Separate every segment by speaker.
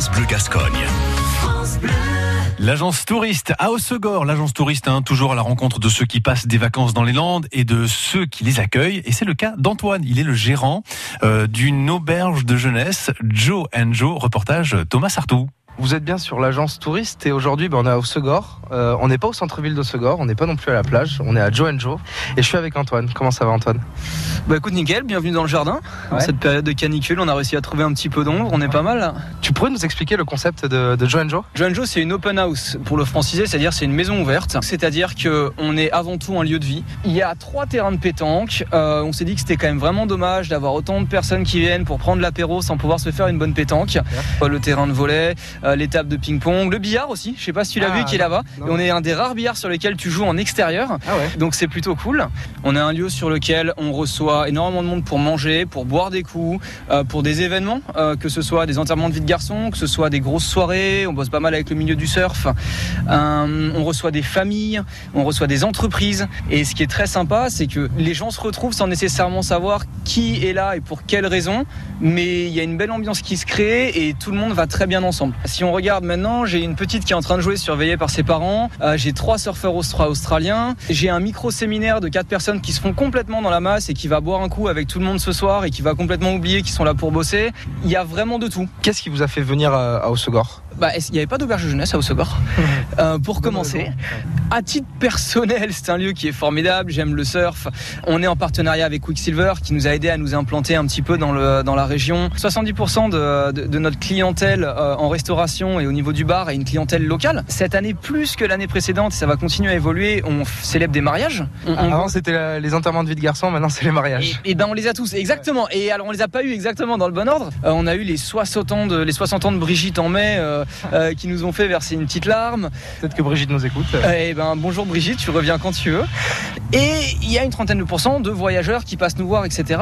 Speaker 1: France Bleu Gascogne.
Speaker 2: L'agence touriste à Hossegor, l'agence touriste hein, toujours à la rencontre de ceux qui passent des vacances dans les Landes et de ceux qui les accueillent. Et c'est le cas d'Antoine, il est le gérant euh, d'une auberge de jeunesse, Joe and Joe, reportage Thomas Sartou.
Speaker 3: Vous êtes bien sur l'agence touriste et aujourd'hui ben, on est à Haussegor. Euh, on n'est pas au centre-ville d'Haussegor, on n'est pas non plus à la plage, on est à Joe Joe et je suis avec Antoine. Comment ça va Antoine?
Speaker 4: Bah écoute nickel, bienvenue dans le jardin.
Speaker 3: Ouais.
Speaker 4: cette période de canicule, on a réussi à trouver un petit peu d'ombre, on est pas mal. là.
Speaker 3: Tu pourrais nous expliquer le concept de, de Joe Joe
Speaker 4: Joe Joe c'est une open house pour le franciser, c'est-à-dire c'est une maison ouverte, c'est-à-dire que on est avant tout un lieu de vie. Il y a trois terrains de pétanque. Euh, on s'est dit que c'était quand même vraiment dommage d'avoir autant de personnes qui viennent pour prendre l'apéro sans pouvoir se faire une bonne pétanque. Euh, Le terrain de volet, euh, les tables de ping-pong, le billard aussi. Je sais pas si tu l'as
Speaker 3: Ah,
Speaker 4: vu qui est là-bas. on est un des rares billards sur lesquels tu joues en extérieur.
Speaker 3: Ah ouais
Speaker 4: Donc c'est plutôt cool. On a un lieu sur lequel on reçoit énormément de monde pour manger, pour boire des coups, euh, pour des événements, euh, que ce soit des enterrements de vie de garçons, que ce soit des grosses soirées. On bosse pas mal avec le milieu du surf. On reçoit des familles, on reçoit des entreprises. Et ce qui est très sympa, c'est que les gens se retrouvent sans nécessairement savoir qui est là et pour quelles raisons. Mais il y a une belle ambiance qui se crée et tout le monde va très bien ensemble. Si on regarde maintenant, j'ai une petite qui est en train de jouer surveillée par ses parents. Euh, j'ai trois surfeurs austra- australiens. J'ai un micro séminaire de quatre personnes qui se font complètement dans la masse et qui va boire un coup avec tout le monde ce soir et qui va complètement oublier qu'ils sont là pour bosser. Il y a vraiment de tout.
Speaker 3: Qu'est-ce qui vous a fait venir à, Haussegor
Speaker 4: Bah, il n'y avait pas d'auberge jeunesse à Haussegor. Euh, pour commencer, à titre personnel, c'est un lieu qui est formidable. J'aime le surf. On est en partenariat avec Quicksilver qui nous a aidé à nous implanter un petit peu dans, le, dans la région. 70% de, de- de notre clientèle euh, en restauration et au niveau du bar est une clientèle locale. Cette année, plus que l'année précédente, ça va continuer à évoluer. On célèbre des mariages. On- on-
Speaker 3: Avant c'était les enterrements de vie de garçon, maintenant c'est les
Speaker 4: et,
Speaker 3: mariages.
Speaker 4: et ben on les a tous, exactement. Et alors on les a pas eu exactement dans le bon ordre. Euh, on a eu les 60 ans de les 60 ans de Brigitte en mai euh, euh, qui nous ont fait verser une petite larme.
Speaker 3: Peut-être que Brigitte nous écoute.
Speaker 4: Eh ben bonjour Brigitte, tu reviens quand tu veux. Et il y a une trentaine de pourcents de voyageurs qui passent nous voir, etc.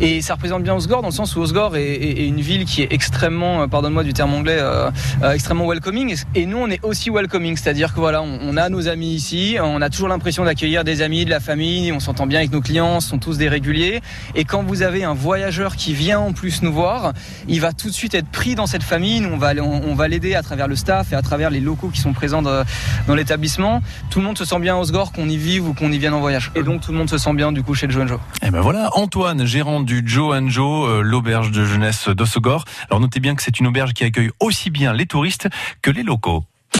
Speaker 4: Et ça représente bien Osgore dans le sens où Osgore est, une ville qui est extrêmement, euh, pardonne-moi du terme anglais, euh, euh, extrêmement welcoming. Et nous on est aussi welcoming, c'est-à-dire que voilà, on, a nos amis ici, on a toujours l'impression d'accueillir des amis, de la famille, on s'entend bien avec nos clients, sont tous des réguliers. Et quand vous avez un voyageur qui vient en plus nous voir, il va tout de suite être pris dans cette famille. Nous, on va, on, on va l'aider à travers le staff et à travers les locaux qui sont présents dans l'établissement. Tout le monde se sent bien à Osgore, qu'on y vive ou qu'on y vienne en voyage. Et donc tout le monde se sent bien du coup chez le Joe Joe.
Speaker 2: Et ben voilà, Antoine, gérant du Joe Joe, euh, l'auberge de jeunesse d'Hossegor. Alors notez bien que c'est une auberge qui accueille aussi bien les touristes que les locaux.